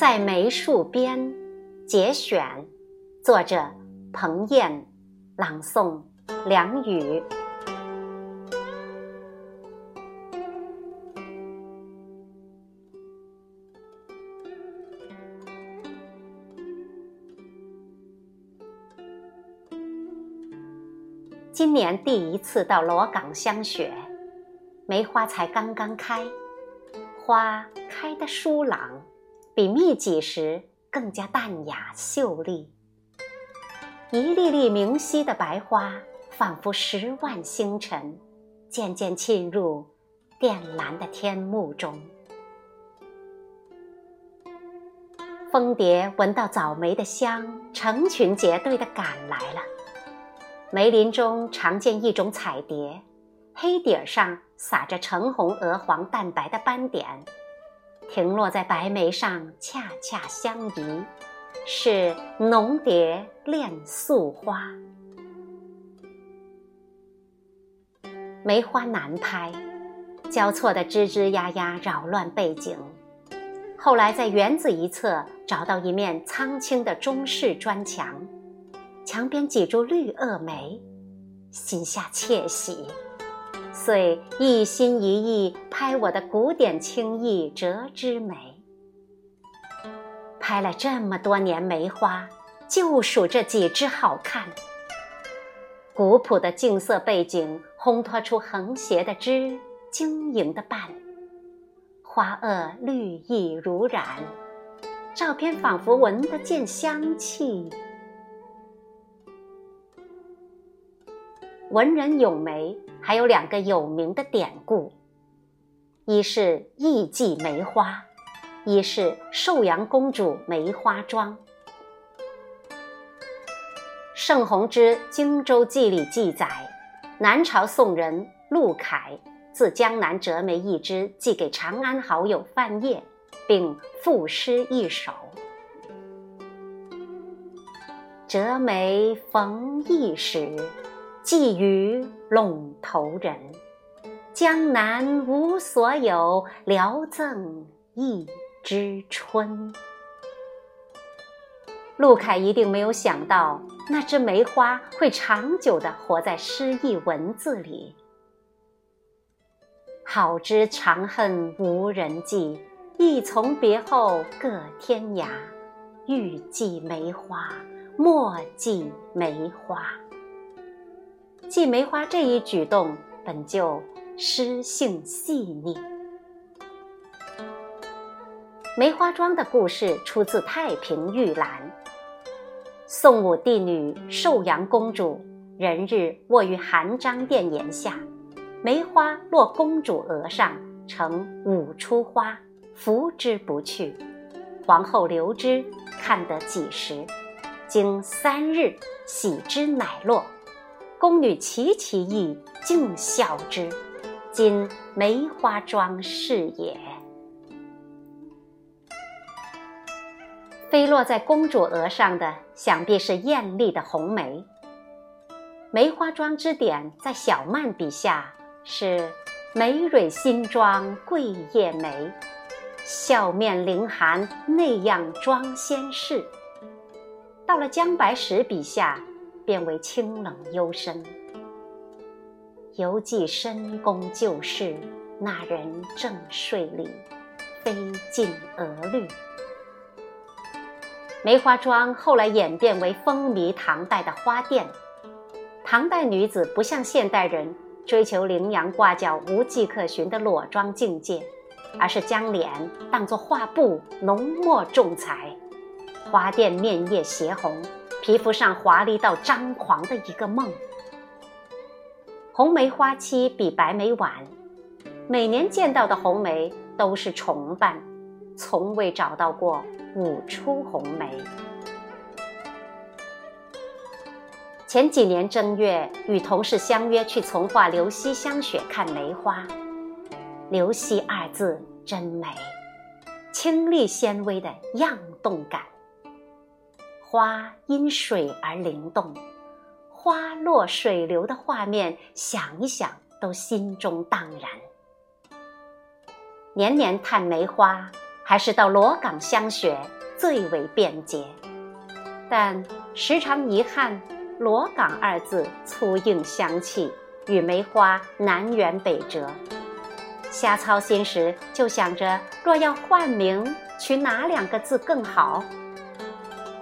在梅树边，节选，作者彭燕，朗诵梁宇。今年第一次到罗岗香雪，梅花才刚刚开，花开得疏朗。比密集时更加淡雅秀丽，一粒粒明晰的白花，仿佛十万星辰，渐渐沁入靛蓝的天幕中。蜂蝶闻到早梅的香，成群结队地赶来了。梅林中常见一种彩蝶，黑底儿上撒着橙红鹅黄淡白的斑点。停落在白梅上，恰恰相宜，是浓蝶恋素花。梅花难拍，交错的枝枝丫丫扰乱背景。后来在园子一侧找到一面苍青的中式砖墙，墙边几株绿萼梅，心下窃喜。遂一心一意拍我的古典青意折枝梅，拍了这么多年梅花，就数这几枝好看。古朴的净色背景烘托出横斜的枝、晶莹的瓣，花萼绿意如染，照片仿佛闻得见香气。文人咏梅还有两个有名的典故，一是艺妓梅花，一是寿阳公主梅花桩。盛弘之《荆州记》里记载，南朝宋人陆凯自江南折梅一枝，寄给长安好友范晔，并赋诗一首：“折梅逢驿时。”寄予陇头人，江南无所有，聊赠一枝春。陆凯一定没有想到，那枝梅花会长久地活在诗意文字里。好知长恨无人寄，一从别后各天涯。欲寄梅花，莫寄梅花。寄梅花这一举动本就诗性细腻。梅花桩的故事出自《太平御览》。宋武帝女寿阳公主，人日卧于含章殿檐下，梅花落公主额上，成五出花，拂之不去。皇后留之，看得几时，经三日，喜之乃落。宫女齐其意，尽笑之。今梅花桩是也。飞落在公主额上的，想必是艳丽的红梅。梅花桩之点，在小曼笔下是梅蕊新妆桂叶眉，笑面凌寒那样装仙事。到了姜白石笔下。变为清冷幽深，犹记深宫旧事，那人正睡里，飞尽鹅绿。梅花桩后来演变为风靡唐代的花店。唐代女子不像现代人追求羚羊挂角、无迹可寻的裸妆境界，而是将脸当作画布，浓墨重彩，花钿面叶斜红。皮肤上华丽到张狂的一个梦。红梅花期比白梅晚，每年见到的红梅都是重瓣，从未找到过五出红梅。前几年正月，与同事相约去从化流溪香雪看梅花。流溪二字真美，清丽纤微的漾动感。花因水而灵动，花落水流的画面，想一想都心中荡然。年年探梅花，还是到罗岗香雪最为便捷。但时常遗憾，“罗岗”二字粗硬香气，与梅花南辕北辙。瞎操心时，就想着若要换名，取哪两个字更好？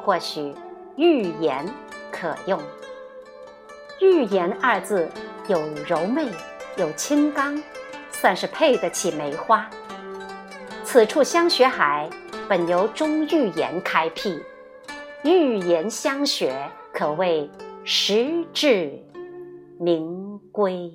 或许“玉颜”可用。“玉颜”二字有柔媚，有清刚，算是配得起梅花。此处香雪海本由钟玉颜开辟，玉颜香雪可谓实至名归。